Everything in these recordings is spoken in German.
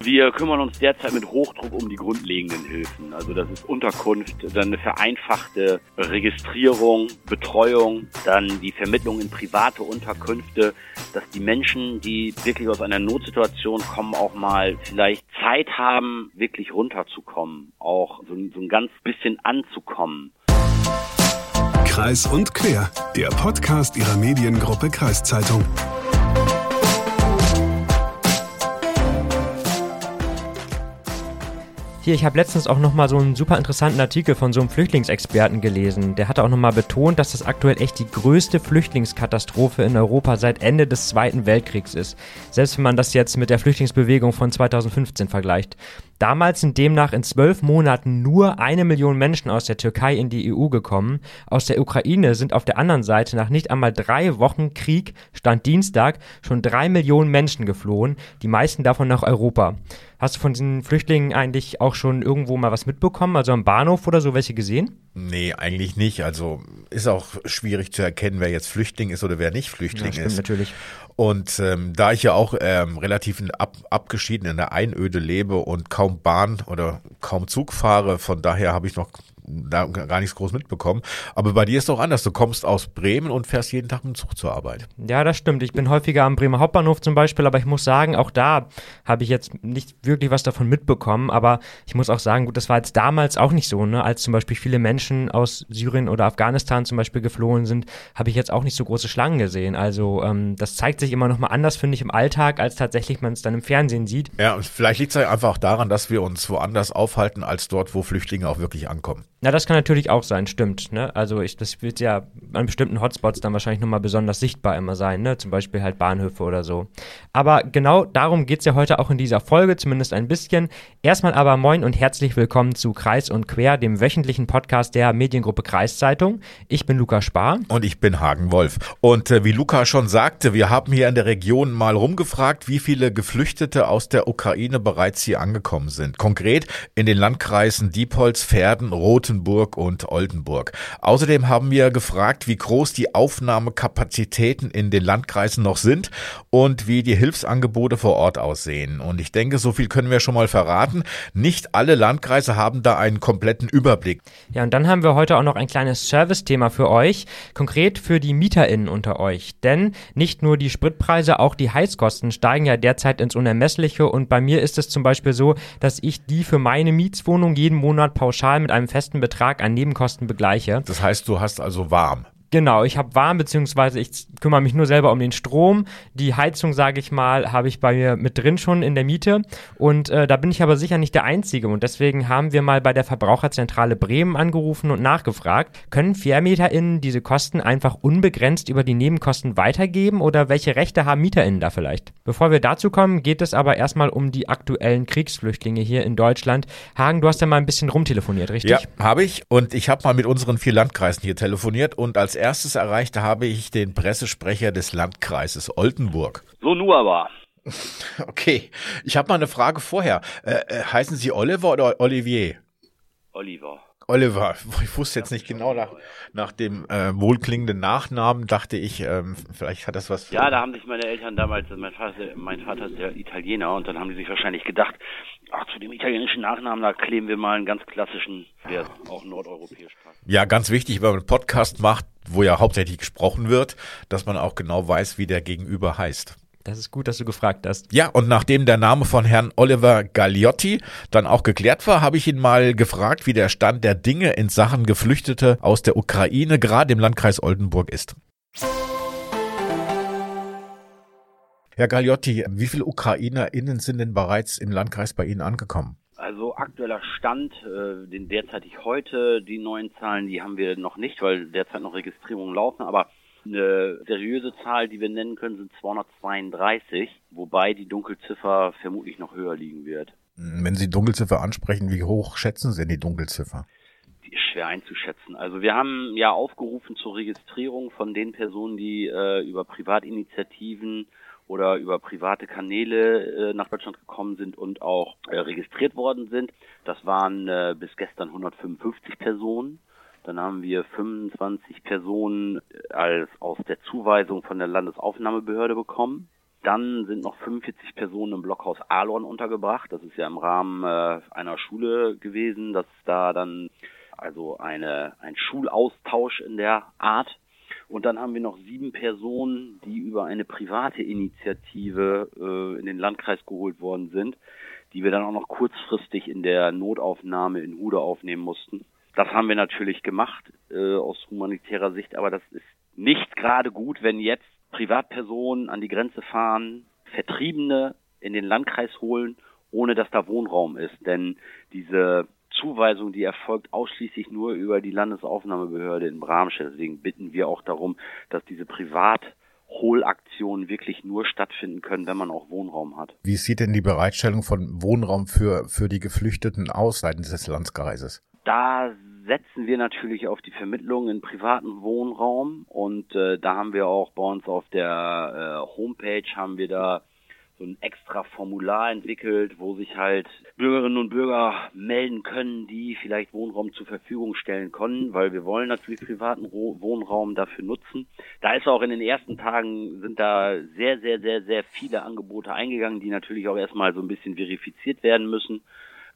Wir kümmern uns derzeit mit Hochdruck um die grundlegenden Hilfen. Also das ist Unterkunft, dann eine vereinfachte Registrierung, Betreuung, dann die Vermittlung in private Unterkünfte, dass die Menschen, die wirklich aus einer Notsituation kommen, auch mal vielleicht Zeit haben, wirklich runterzukommen, auch so, so ein ganz bisschen anzukommen. Kreis und Quer, der Podcast ihrer Mediengruppe Kreiszeitung. Hier, ich habe letztens auch nochmal so einen super interessanten Artikel von so einem Flüchtlingsexperten gelesen. Der hatte auch nochmal betont, dass das aktuell echt die größte Flüchtlingskatastrophe in Europa seit Ende des Zweiten Weltkriegs ist. Selbst wenn man das jetzt mit der Flüchtlingsbewegung von 2015 vergleicht. Damals sind demnach in zwölf Monaten nur eine Million Menschen aus der Türkei in die EU gekommen. Aus der Ukraine sind auf der anderen Seite nach nicht einmal drei Wochen Krieg, Stand Dienstag, schon drei Millionen Menschen geflohen, die meisten davon nach Europa. Hast du von diesen Flüchtlingen eigentlich auch schon irgendwo mal was mitbekommen? Also am Bahnhof oder so welche gesehen? Nee, eigentlich nicht. Also ist auch schwierig zu erkennen, wer jetzt Flüchtling ist oder wer nicht Flüchtling ja, stimmt, ist. natürlich. Und ähm, da ich ja auch ähm, relativ ab, abgeschieden in der Einöde lebe und kaum Bahn oder kaum Zug fahre, von daher habe ich noch da gar nichts groß mitbekommen. Aber bei dir ist doch anders. Du kommst aus Bremen und fährst jeden Tag mit dem Zug zur Arbeit. Ja, das stimmt. Ich bin häufiger am Bremer Hauptbahnhof zum Beispiel, aber ich muss sagen, auch da habe ich jetzt nicht wirklich was davon mitbekommen. Aber ich muss auch sagen, gut, das war jetzt damals auch nicht so, ne? Als zum Beispiel viele Menschen aus Syrien oder Afghanistan zum Beispiel geflohen sind, habe ich jetzt auch nicht so große Schlangen gesehen. Also ähm, das zeigt sich immer noch mal anders, finde ich, im Alltag, als tatsächlich man es dann im Fernsehen sieht. Ja, und vielleicht liegt es ja einfach auch daran, dass wir uns woanders aufhalten, als dort, wo Flüchtlinge auch wirklich ankommen. Na, das kann natürlich auch sein, stimmt. Ne? Also ich, das wird ja an bestimmten Hotspots dann wahrscheinlich nochmal besonders sichtbar immer sein, ne? Zum Beispiel halt Bahnhöfe oder so. Aber genau darum geht es ja heute auch in dieser Folge, zumindest ein bisschen. Erstmal aber moin und herzlich willkommen zu Kreis und Quer, dem wöchentlichen Podcast der Mediengruppe Kreiszeitung. Ich bin Luca Spar. Und ich bin Hagen Wolf. Und äh, wie Luca schon sagte, wir haben hier in der Region mal rumgefragt, wie viele Geflüchtete aus der Ukraine bereits hier angekommen sind. Konkret in den Landkreisen Diepholz, Verden, Rothenburg, Hamburg und Oldenburg. Außerdem haben wir gefragt, wie groß die Aufnahmekapazitäten in den Landkreisen noch sind und wie die Hilfsangebote vor Ort aussehen. Und ich denke, so viel können wir schon mal verraten. Nicht alle Landkreise haben da einen kompletten Überblick. Ja, und dann haben wir heute auch noch ein kleines Service-Thema für euch, konkret für die MieterInnen unter euch. Denn nicht nur die Spritpreise, auch die Heizkosten steigen ja derzeit ins Unermessliche und bei mir ist es zum Beispiel so, dass ich die für meine Mietswohnung jeden Monat pauschal mit einem festen Betrag an Nebenkosten begleiche. Das heißt, du hast also warm. Genau, ich habe warm, beziehungsweise ich kümmere mich nur selber um den Strom. Die Heizung, sage ich mal, habe ich bei mir mit drin schon in der Miete. Und äh, da bin ich aber sicher nicht der Einzige. Und deswegen haben wir mal bei der Verbraucherzentrale Bremen angerufen und nachgefragt, können VermieterInnen diese Kosten einfach unbegrenzt über die Nebenkosten weitergeben oder welche Rechte haben MieterInnen da vielleicht? Bevor wir dazu kommen, geht es aber erstmal um die aktuellen Kriegsflüchtlinge hier in Deutschland. Hagen, du hast ja mal ein bisschen rumtelefoniert, richtig? Ja, habe ich. Und ich habe mal mit unseren vier Landkreisen hier telefoniert und als erstes erreicht habe ich den Pressesprecher des Landkreises Oldenburg. So nur aber. Okay, ich habe mal eine Frage vorher. Äh, äh, heißen Sie Oliver oder Olivier? Oliver. Oliver, ich wusste jetzt nicht genau nach, nach dem äh, wohlklingenden Nachnamen, dachte ich, ähm, vielleicht hat das was. Ja, da haben sich meine Eltern damals, mein Vater, mein Vater ist ja Italiener und dann haben die sich wahrscheinlich gedacht, ach, zu dem italienischen Nachnamen, da kleben wir mal einen ganz klassischen, der auch nordeuropäisch passt. Ja, ganz wichtig, wenn man einen Podcast macht, wo ja hauptsächlich gesprochen wird, dass man auch genau weiß, wie der Gegenüber heißt. Das ist gut, dass du gefragt hast. Ja, und nachdem der Name von Herrn Oliver Gagliotti dann auch geklärt war, habe ich ihn mal gefragt, wie der Stand der Dinge in Sachen Geflüchtete aus der Ukraine gerade im Landkreis Oldenburg ist. Herr Gagliotti, wie viele UkrainerInnen sind denn bereits im Landkreis bei Ihnen angekommen? Also aktueller Stand, äh, den derzeitig heute, die neuen Zahlen, die haben wir noch nicht, weil derzeit noch Registrierungen laufen, aber eine seriöse Zahl, die wir nennen können, sind 232, wobei die Dunkelziffer vermutlich noch höher liegen wird. Wenn Sie Dunkelziffer ansprechen, wie hoch schätzen Sie die Dunkelziffer? Die ist schwer einzuschätzen. Also wir haben ja aufgerufen zur Registrierung von den Personen, die äh, über Privatinitiativen oder über private Kanäle äh, nach Deutschland gekommen sind und auch äh, registriert worden sind. Das waren äh, bis gestern 155 Personen. Dann haben wir 25 Personen als aus der Zuweisung von der Landesaufnahmebehörde bekommen. Dann sind noch 45 Personen im Blockhaus Alon untergebracht. Das ist ja im Rahmen äh, einer Schule gewesen, dass da dann also eine, ein Schulaustausch in der Art. Und dann haben wir noch sieben Personen, die über eine private Initiative äh, in den Landkreis geholt worden sind, die wir dann auch noch kurzfristig in der Notaufnahme in Hude aufnehmen mussten. Das haben wir natürlich gemacht äh, aus humanitärer Sicht, aber das ist nicht gerade gut, wenn jetzt Privatpersonen an die Grenze fahren, Vertriebene in den Landkreis holen, ohne dass da Wohnraum ist. Denn diese Zuweisung, die erfolgt ausschließlich nur über die Landesaufnahmebehörde in Bramstedt. Deswegen bitten wir auch darum, dass diese Privatholaktionen wirklich nur stattfinden können, wenn man auch Wohnraum hat. Wie sieht denn die Bereitstellung von Wohnraum für, für die Geflüchteten aus seitens des Landkreises? Da setzen wir natürlich auf die Vermittlung in privaten Wohnraum und äh, da haben wir auch bei uns auf der äh, Homepage haben wir da so ein extra Formular entwickelt, wo sich halt Bürgerinnen und Bürger melden können, die vielleicht Wohnraum zur Verfügung stellen können, weil wir wollen natürlich privaten Wohnraum dafür nutzen. Da ist auch in den ersten Tagen sind da sehr, sehr, sehr, sehr viele Angebote eingegangen, die natürlich auch erstmal so ein bisschen verifiziert werden müssen.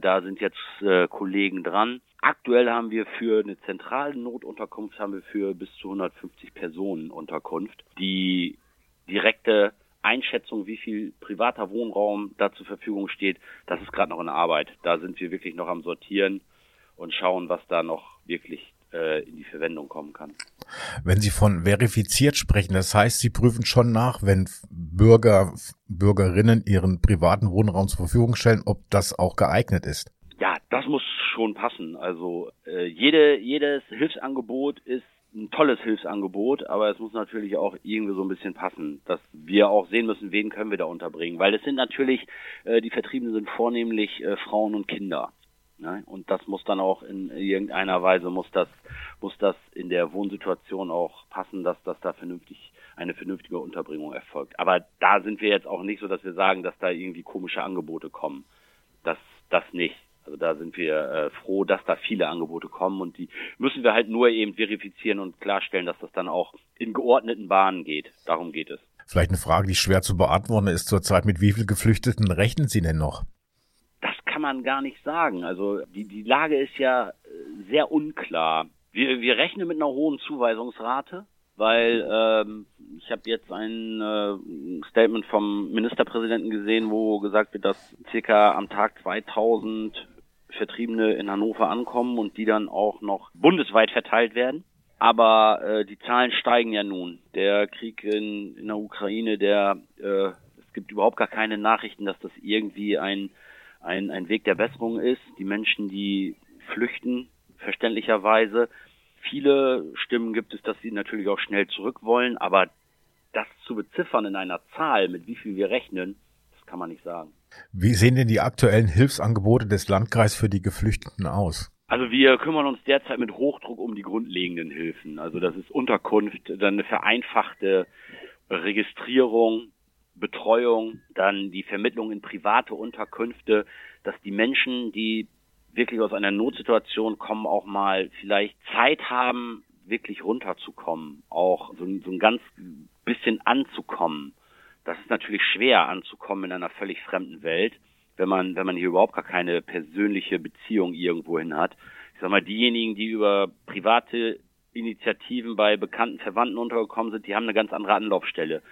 Da sind jetzt äh, Kollegen dran. Aktuell haben wir für eine zentrale Notunterkunft haben wir für bis zu 150 Personen Unterkunft. Die direkte Einschätzung, wie viel privater Wohnraum da zur Verfügung steht, das ist gerade noch in Arbeit. Da sind wir wirklich noch am Sortieren und schauen, was da noch wirklich äh, in die Verwendung kommen kann. Wenn Sie von verifiziert sprechen, das heißt, Sie prüfen schon nach, wenn Bürger, Bürgerinnen ihren privaten Wohnraum zur Verfügung stellen, ob das auch geeignet ist. Ja, das muss schon passen. Also äh, jede, jedes Hilfsangebot ist ein tolles Hilfsangebot, aber es muss natürlich auch irgendwie so ein bisschen passen, dass wir auch sehen müssen, wen können wir da unterbringen, weil es sind natürlich, äh, die Vertriebenen sind vornehmlich äh, Frauen und Kinder. Ne? Und das muss dann auch in irgendeiner Weise muss das, muss das in der Wohnsituation auch passen, dass das da vernünftig, eine vernünftige Unterbringung erfolgt. Aber da sind wir jetzt auch nicht so, dass wir sagen, dass da irgendwie komische Angebote kommen. Das, das nicht. Also da sind wir äh, froh, dass da viele Angebote kommen und die müssen wir halt nur eben verifizieren und klarstellen, dass das dann auch in geordneten Bahnen geht. Darum geht es. Vielleicht eine Frage, die schwer zu beantworten ist zurzeit. Mit wie vielen Geflüchteten rechnen Sie denn noch? Das kann man gar nicht sagen. Also die, die Lage ist ja äh, sehr unklar. Wir, wir rechnen mit einer hohen Zuweisungsrate weil ähm, ich habe jetzt ein äh, Statement vom Ministerpräsidenten gesehen, wo gesagt wird, dass circa am Tag 2000 Vertriebene in Hannover ankommen und die dann auch noch bundesweit verteilt werden. Aber äh, die Zahlen steigen ja nun. Der Krieg in, in der Ukraine, der äh, es gibt überhaupt gar keine Nachrichten, dass das irgendwie ein, ein, ein Weg der Besserung ist. Die Menschen, die flüchten, verständlicherweise, Viele Stimmen gibt es, dass sie natürlich auch schnell zurück wollen, aber das zu beziffern in einer Zahl, mit wie viel wir rechnen, das kann man nicht sagen. Wie sehen denn die aktuellen Hilfsangebote des Landkreises für die Geflüchteten aus? Also wir kümmern uns derzeit mit Hochdruck um die grundlegenden Hilfen. Also das ist Unterkunft, dann eine vereinfachte Registrierung, Betreuung, dann die Vermittlung in private Unterkünfte, dass die Menschen, die wirklich aus einer Notsituation kommen, auch mal vielleicht Zeit haben, wirklich runterzukommen, auch so, so ein ganz bisschen anzukommen. Das ist natürlich schwer anzukommen in einer völlig fremden Welt, wenn man, wenn man hier überhaupt gar keine persönliche Beziehung irgendwohin hat. Ich sag mal, diejenigen, die über private Initiativen bei bekannten Verwandten untergekommen sind, die haben eine ganz andere Anlaufstelle.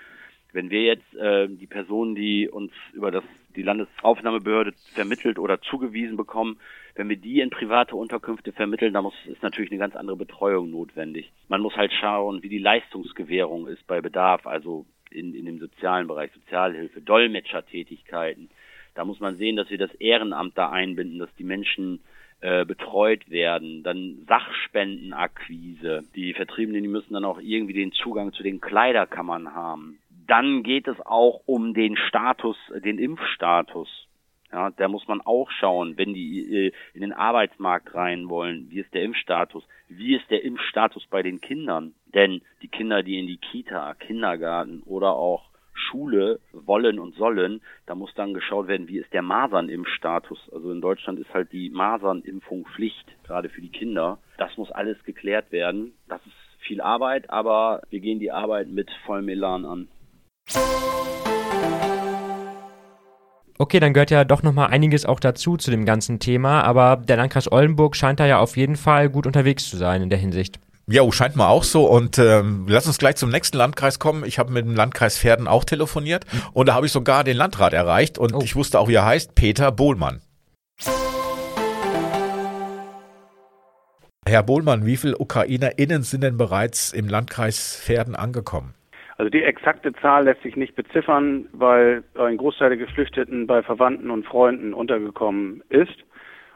Wenn wir jetzt äh, die Personen, die uns über das die Landesaufnahmebehörde vermittelt oder zugewiesen bekommen, wenn wir die in private Unterkünfte vermitteln, dann muss, ist natürlich eine ganz andere Betreuung notwendig. Man muss halt schauen, wie die Leistungsgewährung ist bei Bedarf, also in, in dem sozialen Bereich, Sozialhilfe, Dolmetschertätigkeiten. Da muss man sehen, dass wir das Ehrenamt da einbinden, dass die Menschen äh, betreut werden, dann Sachspendenakquise. Die Vertriebenen, die müssen dann auch irgendwie den Zugang zu den Kleiderkammern haben. Dann geht es auch um den Status, den Impfstatus. Ja, da muss man auch schauen, wenn die äh, in den Arbeitsmarkt rein wollen, wie ist der Impfstatus? Wie ist der Impfstatus bei den Kindern? Denn die Kinder, die in die Kita, Kindergarten oder auch Schule wollen und sollen, da muss dann geschaut werden, wie ist der Masernimpfstatus. Also in Deutschland ist halt die Masernimpfung Pflicht, gerade für die Kinder. Das muss alles geklärt werden. Das ist viel Arbeit, aber wir gehen die Arbeit mit vollem Elan an. Okay, dann gehört ja doch nochmal einiges auch dazu zu dem ganzen Thema, aber der Landkreis Oldenburg scheint da ja auf jeden Fall gut unterwegs zu sein in der Hinsicht. Ja, scheint mal auch so. Und ähm, lass uns gleich zum nächsten Landkreis kommen. Ich habe mit dem Landkreis Pferden auch telefoniert und da habe ich sogar den Landrat erreicht und oh. ich wusste auch, wie er heißt, Peter Bohlmann. Herr Bohlmann, wie viele UkrainerInnen sind denn bereits im Landkreis Pferden angekommen? Also die exakte Zahl lässt sich nicht beziffern, weil ein Großteil der Geflüchteten bei Verwandten und Freunden untergekommen ist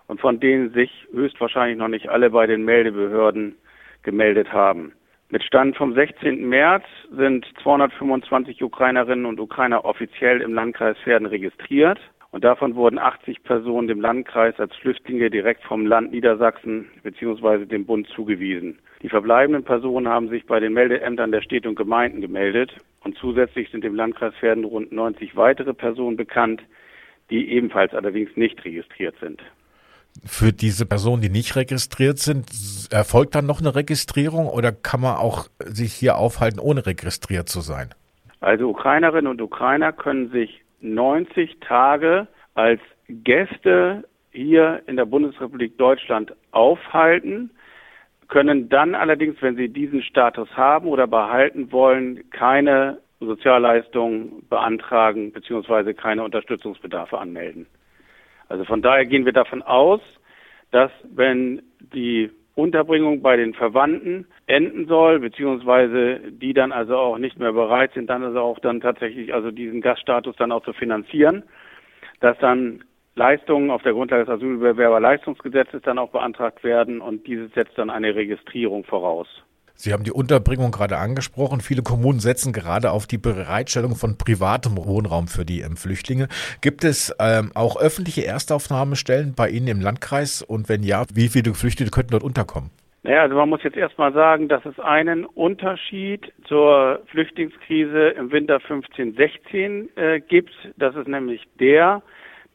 und von denen sich höchstwahrscheinlich noch nicht alle bei den Meldebehörden gemeldet haben. Mit Stand vom 16. März sind 225 Ukrainerinnen und Ukrainer offiziell im Landkreis Pferden registriert. Und davon wurden 80 Personen dem Landkreis als Flüchtlinge direkt vom Land Niedersachsen bzw. dem Bund zugewiesen. Die verbleibenden Personen haben sich bei den Meldeämtern der Städte und Gemeinden gemeldet und zusätzlich sind dem Landkreis Pferden rund 90 weitere Personen bekannt, die ebenfalls allerdings nicht registriert sind. Für diese Personen, die nicht registriert sind, erfolgt dann noch eine Registrierung oder kann man auch sich hier aufhalten, ohne registriert zu sein? Also Ukrainerinnen und Ukrainer können sich 90 Tage als Gäste hier in der Bundesrepublik Deutschland aufhalten können dann allerdings, wenn sie diesen Status haben oder behalten wollen, keine Sozialleistungen beantragen bzw. keine Unterstützungsbedarfe anmelden. Also von daher gehen wir davon aus, dass wenn die Unterbringung bei den Verwandten enden soll, beziehungsweise die dann also auch nicht mehr bereit sind, dann also auch dann tatsächlich also diesen Gaststatus dann auch zu finanzieren, dass dann Leistungen auf der Grundlage des Asylbewerberleistungsgesetzes dann auch beantragt werden und dieses setzt dann eine Registrierung voraus. Sie haben die Unterbringung gerade angesprochen. Viele Kommunen setzen gerade auf die Bereitstellung von privatem Wohnraum für die ähm, Flüchtlinge. Gibt es ähm, auch öffentliche Erstaufnahmestellen bei Ihnen im Landkreis? Und wenn ja, wie viele Geflüchtete könnten dort unterkommen? Naja, also man muss jetzt erstmal sagen, dass es einen Unterschied zur Flüchtlingskrise im Winter 15-16 äh, gibt. Das ist nämlich der,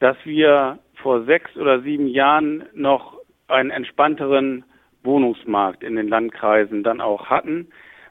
dass wir vor sechs oder sieben Jahren noch einen entspannteren Wohnungsmarkt in den Landkreisen dann auch hatten.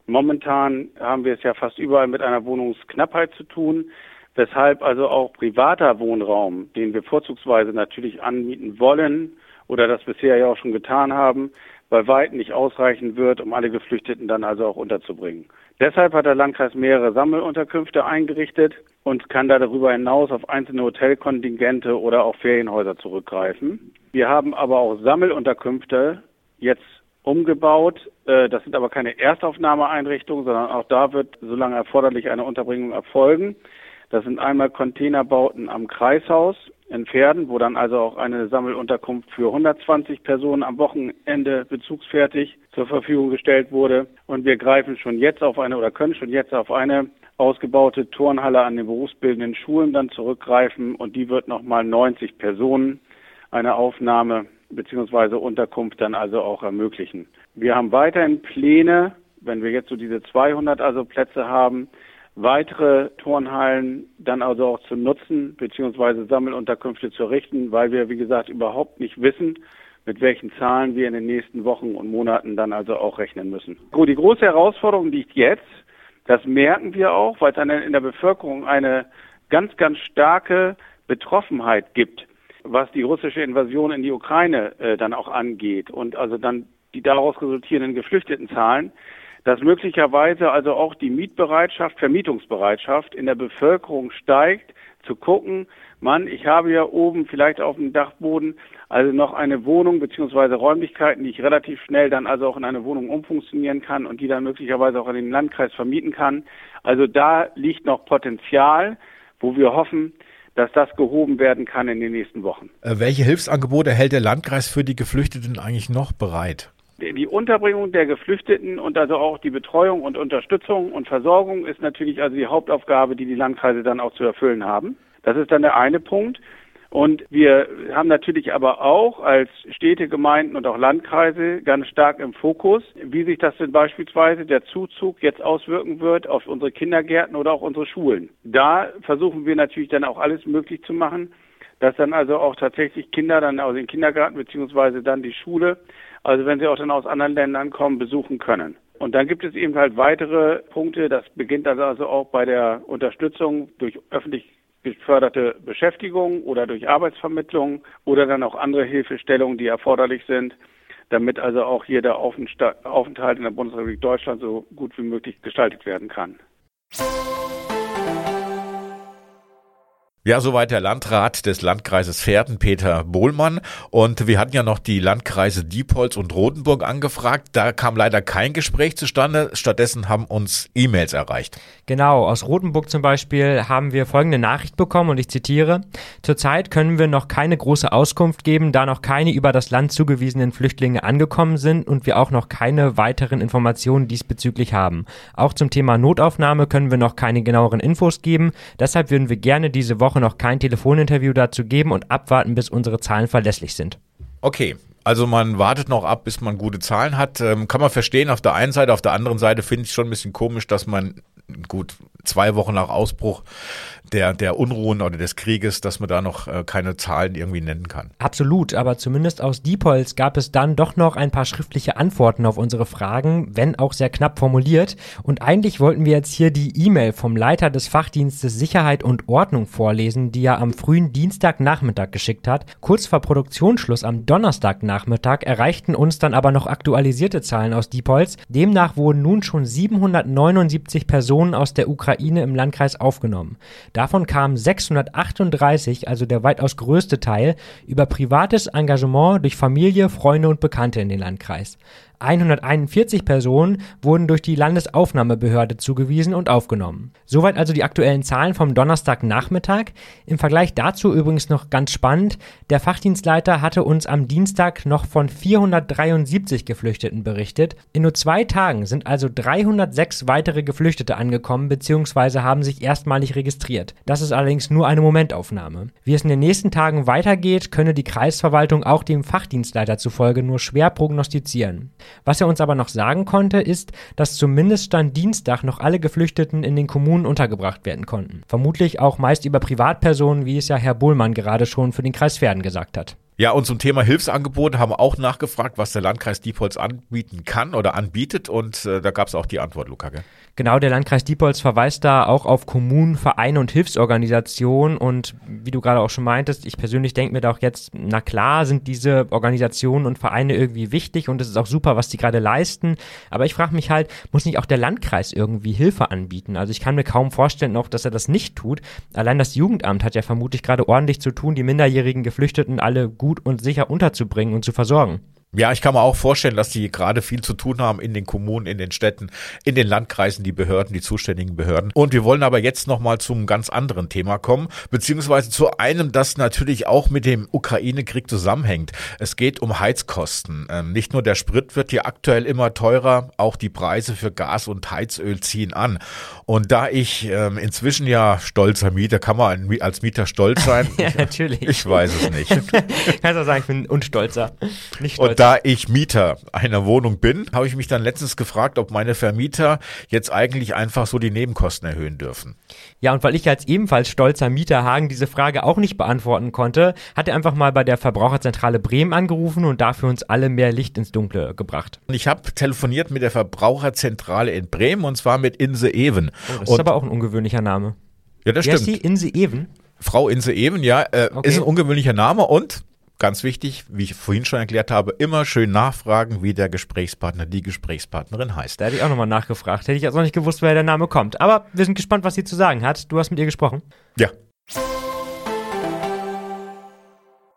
Momentan haben wir es ja fast überall mit einer Wohnungsknappheit zu tun, weshalb also auch privater Wohnraum, den wir vorzugsweise natürlich anmieten wollen oder das bisher ja auch schon getan haben, bei weitem nicht ausreichen wird, um alle Geflüchteten dann also auch unterzubringen. Deshalb hat der Landkreis mehrere Sammelunterkünfte eingerichtet und kann da darüber hinaus auf einzelne Hotelkontingente oder auch Ferienhäuser zurückgreifen. Wir haben aber auch Sammelunterkünfte jetzt umgebaut. Äh, das sind aber keine Erstaufnahmeeinrichtungen, sondern auch da wird, solange erforderlich, eine Unterbringung erfolgen. Das sind einmal Containerbauten am Kreishaus in Pferden, wo dann also auch eine Sammelunterkunft für 120 Personen am Wochenende bezugsfertig zur Verfügung gestellt wurde. Und wir greifen schon jetzt auf eine oder können schon jetzt auf eine ausgebaute Turnhalle an den berufsbildenden Schulen dann zurückgreifen und die wird nochmal 90 Personen eine Aufnahme beziehungsweise Unterkunft dann also auch ermöglichen. Wir haben weiterhin Pläne, wenn wir jetzt so diese 200 also Plätze haben, weitere Turnhallen dann also auch zu nutzen, beziehungsweise Sammelunterkünfte zu errichten, weil wir, wie gesagt, überhaupt nicht wissen, mit welchen Zahlen wir in den nächsten Wochen und Monaten dann also auch rechnen müssen. Die große Herausforderung liegt jetzt, das merken wir auch, weil es dann in der Bevölkerung eine ganz, ganz starke Betroffenheit gibt, was die russische Invasion in die Ukraine äh, dann auch angeht und also dann die daraus resultierenden Geflüchtetenzahlen dass möglicherweise also auch die Mietbereitschaft, Vermietungsbereitschaft in der Bevölkerung steigt, zu gucken, Mann, ich habe ja oben vielleicht auf dem Dachboden also noch eine Wohnung beziehungsweise Räumlichkeiten, die ich relativ schnell dann also auch in eine Wohnung umfunktionieren kann und die dann möglicherweise auch in den Landkreis vermieten kann. Also da liegt noch Potenzial, wo wir hoffen, dass das gehoben werden kann in den nächsten Wochen. Äh, welche Hilfsangebote hält der Landkreis für die Geflüchteten eigentlich noch bereit? die Unterbringung der Geflüchteten und also auch die Betreuung und Unterstützung und Versorgung ist natürlich also die Hauptaufgabe, die die Landkreise dann auch zu erfüllen haben. Das ist dann der eine Punkt. Und wir haben natürlich aber auch als Städte, Gemeinden und auch Landkreise ganz stark im Fokus, wie sich das denn beispielsweise der Zuzug jetzt auswirken wird auf unsere Kindergärten oder auch unsere Schulen. Da versuchen wir natürlich dann auch alles möglich zu machen, dass dann also auch tatsächlich Kinder dann aus dem Kindergarten beziehungsweise dann die Schule also wenn sie auch dann aus anderen Ländern kommen, besuchen können. Und dann gibt es eben halt weitere Punkte. Das beginnt also auch bei der Unterstützung durch öffentlich geförderte Beschäftigung oder durch Arbeitsvermittlung oder dann auch andere Hilfestellungen, die erforderlich sind, damit also auch hier der Aufenthalt in der Bundesrepublik Deutschland so gut wie möglich gestaltet werden kann. Ja, soweit der Landrat des Landkreises Pferden, Peter Bohlmann. Und wir hatten ja noch die Landkreise Diepholz und Rotenburg angefragt. Da kam leider kein Gespräch zustande. Stattdessen haben uns E-Mails erreicht. Genau, aus Rotenburg zum Beispiel haben wir folgende Nachricht bekommen und ich zitiere. Zurzeit können wir noch keine große Auskunft geben, da noch keine über das Land zugewiesenen Flüchtlinge angekommen sind und wir auch noch keine weiteren Informationen diesbezüglich haben. Auch zum Thema Notaufnahme können wir noch keine genaueren Infos geben. Deshalb würden wir gerne diese Woche Woche noch kein Telefoninterview dazu geben und abwarten, bis unsere Zahlen verlässlich sind. Okay, also man wartet noch ab, bis man gute Zahlen hat. Ähm, kann man verstehen auf der einen Seite. Auf der anderen Seite finde ich schon ein bisschen komisch, dass man gut zwei Wochen nach Ausbruch der, der Unruhen oder des Krieges, dass man da noch äh, keine Zahlen irgendwie nennen kann. Absolut, aber zumindest aus Diepholz gab es dann doch noch ein paar schriftliche Antworten auf unsere Fragen, wenn auch sehr knapp formuliert. Und eigentlich wollten wir jetzt hier die E-Mail vom Leiter des Fachdienstes Sicherheit und Ordnung vorlesen, die er am frühen Dienstagnachmittag geschickt hat. Kurz vor Produktionsschluss am Donnerstagnachmittag erreichten uns dann aber noch aktualisierte Zahlen aus Diepholz. Demnach wurden nun schon 779 Personen aus der Ukraine im Landkreis aufgenommen. Davon kamen 638, also der weitaus größte Teil, über privates Engagement durch Familie, Freunde und Bekannte in den Landkreis. 141 Personen wurden durch die Landesaufnahmebehörde zugewiesen und aufgenommen. Soweit also die aktuellen Zahlen vom Donnerstagnachmittag. Im Vergleich dazu übrigens noch ganz spannend, der Fachdienstleiter hatte uns am Dienstag noch von 473 Geflüchteten berichtet. In nur zwei Tagen sind also 306 weitere Geflüchtete angekommen bzw. haben sich erstmalig registriert. Das ist allerdings nur eine Momentaufnahme. Wie es in den nächsten Tagen weitergeht, könne die Kreisverwaltung auch dem Fachdienstleiter zufolge nur schwer prognostizieren. Was er uns aber noch sagen konnte, ist, dass zumindest Stand Dienstag noch alle Geflüchteten in den Kommunen untergebracht werden konnten. Vermutlich auch meist über Privatpersonen, wie es ja Herr Bohlmann gerade schon für den Kreis Pferden gesagt hat. Ja, und zum Thema Hilfsangebote haben wir auch nachgefragt, was der Landkreis Diepholz anbieten kann oder anbietet. Und äh, da gab es auch die Antwort, Luca. Gell? Genau, der Landkreis Diepholz verweist da auch auf Kommunen, Vereine und Hilfsorganisationen. Und wie du gerade auch schon meintest, ich persönlich denke mir da auch jetzt, na klar, sind diese Organisationen und Vereine irgendwie wichtig und es ist auch super, was die gerade leisten. Aber ich frage mich halt, muss nicht auch der Landkreis irgendwie Hilfe anbieten? Also ich kann mir kaum vorstellen auch, dass er das nicht tut. Allein das Jugendamt hat ja vermutlich gerade ordentlich zu tun, die minderjährigen Geflüchteten alle gut und sicher unterzubringen und zu versorgen. Ja, ich kann mir auch vorstellen, dass die gerade viel zu tun haben in den Kommunen, in den Städten, in den Landkreisen, die Behörden, die zuständigen Behörden. Und wir wollen aber jetzt nochmal zum ganz anderen Thema kommen, beziehungsweise zu einem, das natürlich auch mit dem Ukraine-Krieg zusammenhängt. Es geht um Heizkosten. Ähm, nicht nur der Sprit wird hier aktuell immer teurer, auch die Preise für Gas und Heizöl ziehen an. Und da ich ähm, inzwischen ja stolzer Mieter, kann man als Mieter stolz sein? ja, natürlich. Ich weiß es nicht. Kannst du sagen, ich bin unstolzer. Nicht stolzer da ich Mieter einer Wohnung bin, habe ich mich dann letztens gefragt, ob meine Vermieter jetzt eigentlich einfach so die Nebenkosten erhöhen dürfen. Ja, und weil ich als ebenfalls stolzer Mieter Hagen diese Frage auch nicht beantworten konnte, hat er einfach mal bei der Verbraucherzentrale Bremen angerufen und dafür uns alle mehr Licht ins Dunkle gebracht. Ich habe telefoniert mit der Verbraucherzentrale in Bremen und zwar mit Inse Even. Oh, das und ist aber auch ein ungewöhnlicher Name. Ja, das Wer stimmt. Ist die Inse Even? Frau Inse Even, ja, äh, okay. ist ein ungewöhnlicher Name und ganz wichtig, wie ich vorhin schon erklärt habe, immer schön nachfragen, wie der Gesprächspartner, die Gesprächspartnerin heißt. Da hätte ich auch nochmal nachgefragt. Hätte ich also nicht gewusst, wer der Name kommt. Aber wir sind gespannt, was sie zu sagen hat. Du hast mit ihr gesprochen? Ja.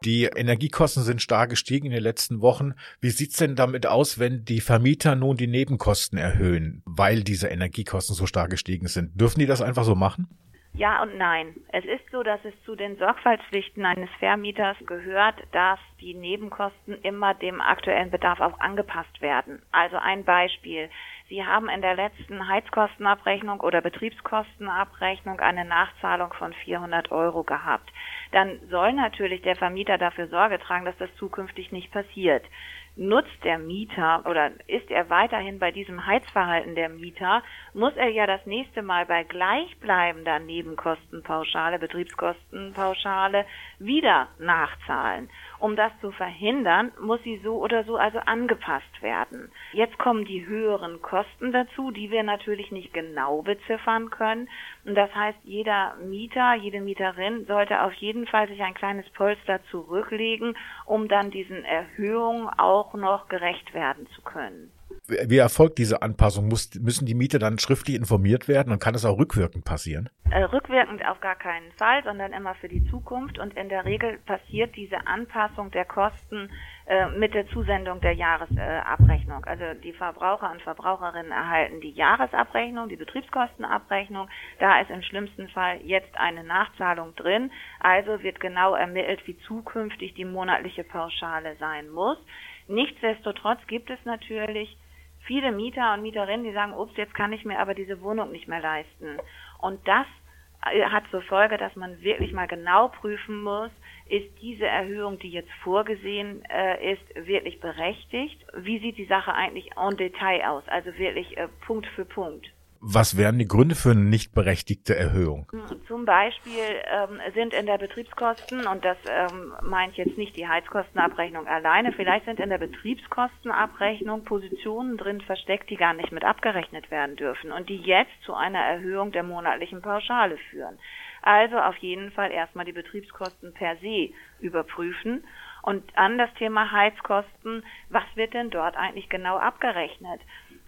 Die Energiekosten sind stark gestiegen in den letzten Wochen. Wie sieht's denn damit aus, wenn die Vermieter nun die Nebenkosten erhöhen, weil diese Energiekosten so stark gestiegen sind? Dürfen die das einfach so machen? Ja und nein. Es ist so, dass es zu den Sorgfaltspflichten eines Vermieters gehört, dass die Nebenkosten immer dem aktuellen Bedarf auch angepasst werden. Also ein Beispiel. Sie haben in der letzten Heizkostenabrechnung oder Betriebskostenabrechnung eine Nachzahlung von 400 Euro gehabt. Dann soll natürlich der Vermieter dafür Sorge tragen, dass das zukünftig nicht passiert. nutzt der Mieter oder ist er weiterhin bei diesem Heizverhalten der Mieter, muss er ja das nächste Mal bei gleichbleibender Nebenkostenpauschale, Betriebskostenpauschale wieder nachzahlen. Um das zu verhindern, muss sie so oder so also angepasst werden. Jetzt kommen die höheren Kosten dazu, die wir natürlich nicht genau beziffern können. Und das heißt, jeder Mieter, jede Mieterin sollte auf jeden Fall sich ein kleines Polster zurücklegen, um dann diesen Erhöhungen auch noch gerecht werden zu können. Wie erfolgt diese Anpassung? Muss, müssen die Mieter dann schriftlich informiert werden und kann das auch rückwirkend passieren? Äh, rückwirkend auf gar keinen Fall, sondern immer für die Zukunft. Und in der Regel passiert diese Anpassung der Kosten mit der Zusendung der Jahresabrechnung. Äh, also die Verbraucher und Verbraucherinnen erhalten die Jahresabrechnung, die Betriebskostenabrechnung. Da ist im schlimmsten Fall jetzt eine Nachzahlung drin. Also wird genau ermittelt, wie zukünftig die monatliche Pauschale sein muss. Nichtsdestotrotz gibt es natürlich viele Mieter und Mieterinnen, die sagen, ups, jetzt kann ich mir aber diese Wohnung nicht mehr leisten. Und das äh, hat zur Folge, dass man wirklich mal genau prüfen muss, ist diese Erhöhung, die jetzt vorgesehen äh, ist, wirklich berechtigt? Wie sieht die Sache eigentlich en Detail aus? Also wirklich äh, Punkt für Punkt. Was wären die Gründe für eine nicht berechtigte Erhöhung? Zum Beispiel ähm, sind in der Betriebskosten, und das ähm, meint jetzt nicht die Heizkostenabrechnung alleine, vielleicht sind in der Betriebskostenabrechnung Positionen drin versteckt, die gar nicht mit abgerechnet werden dürfen und die jetzt zu einer Erhöhung der monatlichen Pauschale führen. Also auf jeden Fall erstmal die Betriebskosten per se überprüfen und an das Thema Heizkosten, was wird denn dort eigentlich genau abgerechnet?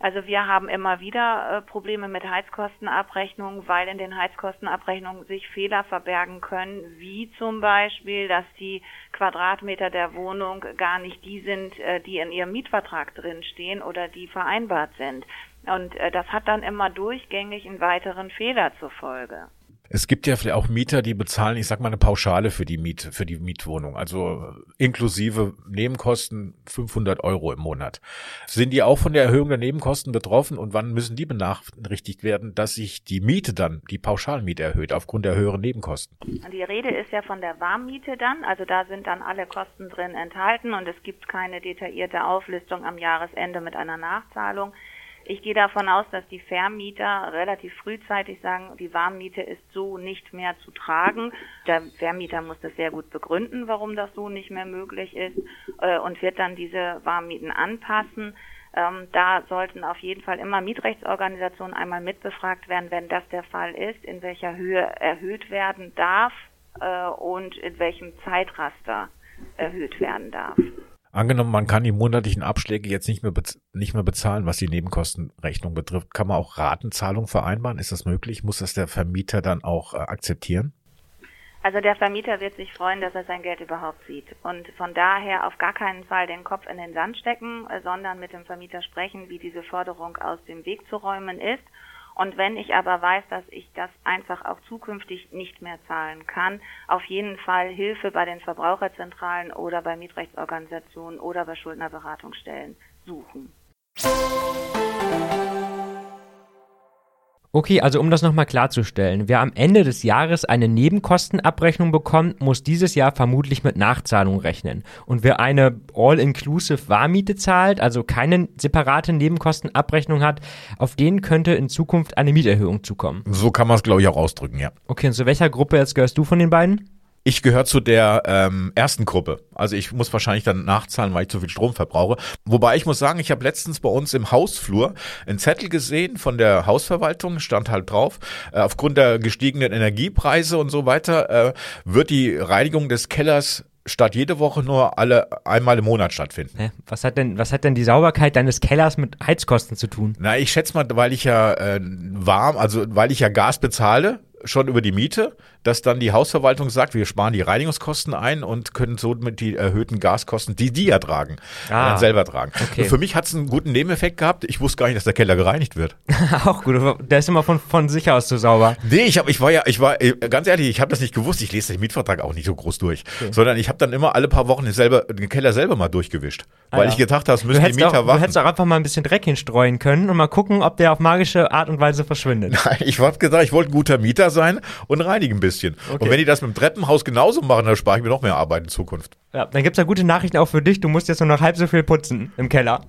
Also wir haben immer wieder äh, Probleme mit Heizkostenabrechnungen, weil in den Heizkostenabrechnungen sich Fehler verbergen können, wie zum Beispiel, dass die Quadratmeter der Wohnung gar nicht die sind, äh, die in ihrem Mietvertrag drinstehen oder die vereinbart sind. Und äh, das hat dann immer durchgängig einen weiteren Fehler zur Folge. Es gibt ja vielleicht auch Mieter, die bezahlen, ich sag mal, eine Pauschale für die Miet, für die Mietwohnung, also inklusive Nebenkosten 500 Euro im Monat. Sind die auch von der Erhöhung der Nebenkosten betroffen und wann müssen die benachrichtigt werden, dass sich die Miete dann, die Pauschalmiete erhöht aufgrund der höheren Nebenkosten? Die Rede ist ja von der Warmmiete dann, also da sind dann alle Kosten drin enthalten und es gibt keine detaillierte Auflistung am Jahresende mit einer Nachzahlung. Ich gehe davon aus, dass die Vermieter relativ frühzeitig sagen, die Warmmiete ist so nicht mehr zu tragen. Der Vermieter muss das sehr gut begründen, warum das so nicht mehr möglich ist äh, und wird dann diese Warmmieten anpassen. Ähm, da sollten auf jeden Fall immer Mietrechtsorganisationen einmal mitbefragt werden, wenn das der Fall ist, in welcher Höhe erhöht werden darf äh, und in welchem Zeitraster erhöht werden darf. Angenommen, man kann die monatlichen Abschläge jetzt nicht mehr, nicht mehr bezahlen, was die Nebenkostenrechnung betrifft. Kann man auch Ratenzahlung vereinbaren? Ist das möglich? Muss das der Vermieter dann auch äh, akzeptieren? Also der Vermieter wird sich freuen, dass er sein Geld überhaupt sieht. Und von daher auf gar keinen Fall den Kopf in den Sand stecken, sondern mit dem Vermieter sprechen, wie diese Forderung aus dem Weg zu räumen ist und wenn ich aber weiß, dass ich das einfach auch zukünftig nicht mehr zahlen kann, auf jeden Fall Hilfe bei den Verbraucherzentralen oder bei Mietrechtsorganisationen oder bei Schuldnerberatungsstellen suchen. Okay, also um das nochmal klarzustellen, wer am Ende des Jahres eine Nebenkostenabrechnung bekommt, muss dieses Jahr vermutlich mit Nachzahlung rechnen. Und wer eine All-Inclusive Warmiete zahlt, also keine separate Nebenkostenabrechnung hat, auf den könnte in Zukunft eine Mieterhöhung zukommen. So kann man es, glaube ich, auch ausdrücken, ja. Okay, und zu welcher Gruppe jetzt gehörst du von den beiden? Ich gehöre zu der ähm, ersten Gruppe. Also ich muss wahrscheinlich dann nachzahlen, weil ich zu viel Strom verbrauche. Wobei ich muss sagen, ich habe letztens bei uns im Hausflur einen Zettel gesehen von der Hausverwaltung, stand halt drauf, äh, aufgrund der gestiegenen Energiepreise und so weiter äh, wird die Reinigung des Kellers statt jede Woche nur alle einmal im Monat stattfinden. Hä? Was hat denn, was hat denn die Sauberkeit deines Kellers mit Heizkosten zu tun? Na, ich schätze mal, weil ich ja äh, warm, also weil ich ja Gas bezahle, schon über die Miete, dass dann die Hausverwaltung sagt, wir sparen die Reinigungskosten ein und können somit die erhöhten Gaskosten, die die ja tragen, ah, dann selber tragen. Okay. Für mich hat es einen guten Nebeneffekt gehabt. Ich wusste gar nicht, dass der Keller gereinigt wird. Auch gut, der ist immer von, von sich aus so sauber. Nee, ich, hab, ich war ja, ich war, äh, ganz ehrlich, ich habe das nicht gewusst. Ich lese den Mietvertrag auch nicht so groß durch, okay. sondern ich habe dann immer alle paar Wochen den, selber, den Keller selber mal durchgewischt, ah, weil ja. ich gedacht habe, es müssen die Mieter auch, warten. Du hättest auch einfach mal ein bisschen Dreck hinstreuen können und mal gucken, ob der auf magische Art und Weise verschwindet. Nein, ich habe gesagt, ich wollte ein guter Mieter sein und reinigen ein bisschen. Okay. Und wenn die das mit dem Treppenhaus genauso machen, dann spare ich mir noch mehr Arbeit in Zukunft. Ja, dann gibt's ja gute Nachrichten auch für dich. Du musst jetzt nur noch halb so viel putzen im Keller.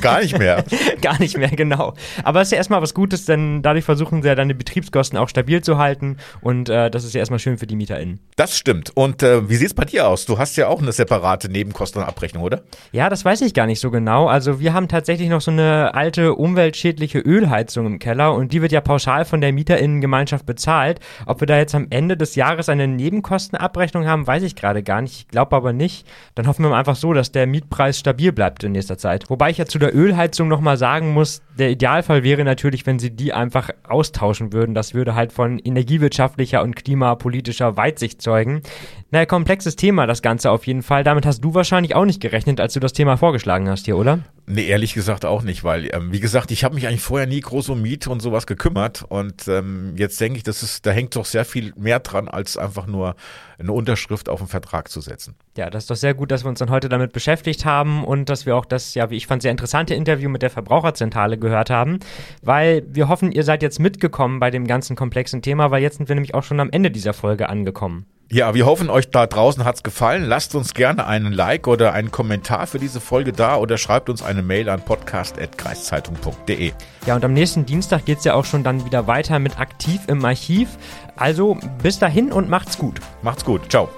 Gar nicht mehr. Gar nicht mehr, genau. Aber es ist ja erstmal was Gutes, denn dadurch versuchen sie ja dann die Betriebskosten auch stabil zu halten und äh, das ist ja erstmal schön für die MieterInnen. Das stimmt. Und äh, wie sieht's bei dir aus? Du hast ja auch eine separate Nebenkostenabrechnung, oder? Ja, das weiß ich gar nicht so genau. Also wir haben tatsächlich noch so eine alte umweltschädliche Ölheizung im Keller und die wird ja pauschal von der MieterInnengemeinschaft bezahlt. Ob wir da jetzt am Ende des Jahres eine Nebenkostenabrechnung haben, weiß ich gerade gar nicht. Ich glaube aber nicht. Dann hoffen wir einfach so, dass der Mietpreis stabil bleibt in nächster Zeit. Wobei ich ja zu der Ölheizung nochmal sagen muss, der Idealfall wäre natürlich, wenn sie die einfach austauschen würden. Das würde halt von energiewirtschaftlicher und klimapolitischer Weitsicht zeugen. Naja, komplexes Thema das Ganze auf jeden Fall. Damit hast du wahrscheinlich auch nicht gerechnet, als du das Thema vorgeschlagen hast hier, oder? Nee, ehrlich gesagt auch nicht, weil, ähm, wie gesagt, ich habe mich eigentlich vorher nie groß um Miete und sowas gekümmert. Und ähm, jetzt denke ich, das ist, da hängt doch sehr viel mehr dran, als einfach nur eine Unterschrift auf einen Vertrag zu setzen. Ja, das ist doch sehr gut, dass wir uns dann heute damit beschäftigt haben und dass wir auch das, ja, wie ich fand, sehr interessante Interview mit der Verbraucherzentrale gehört haben, weil wir hoffen, ihr seid jetzt mitgekommen bei dem ganzen komplexen Thema, weil jetzt sind wir nämlich auch schon am Ende dieser Folge angekommen. Ja, wir hoffen, euch da draußen hat's gefallen. Lasst uns gerne einen Like oder einen Kommentar für diese Folge da oder schreibt uns eine Mail an podcast.kreiszeitung.de. Ja, und am nächsten Dienstag geht's ja auch schon dann wieder weiter mit Aktiv im Archiv. Also bis dahin und macht's gut. Macht's gut. Ciao.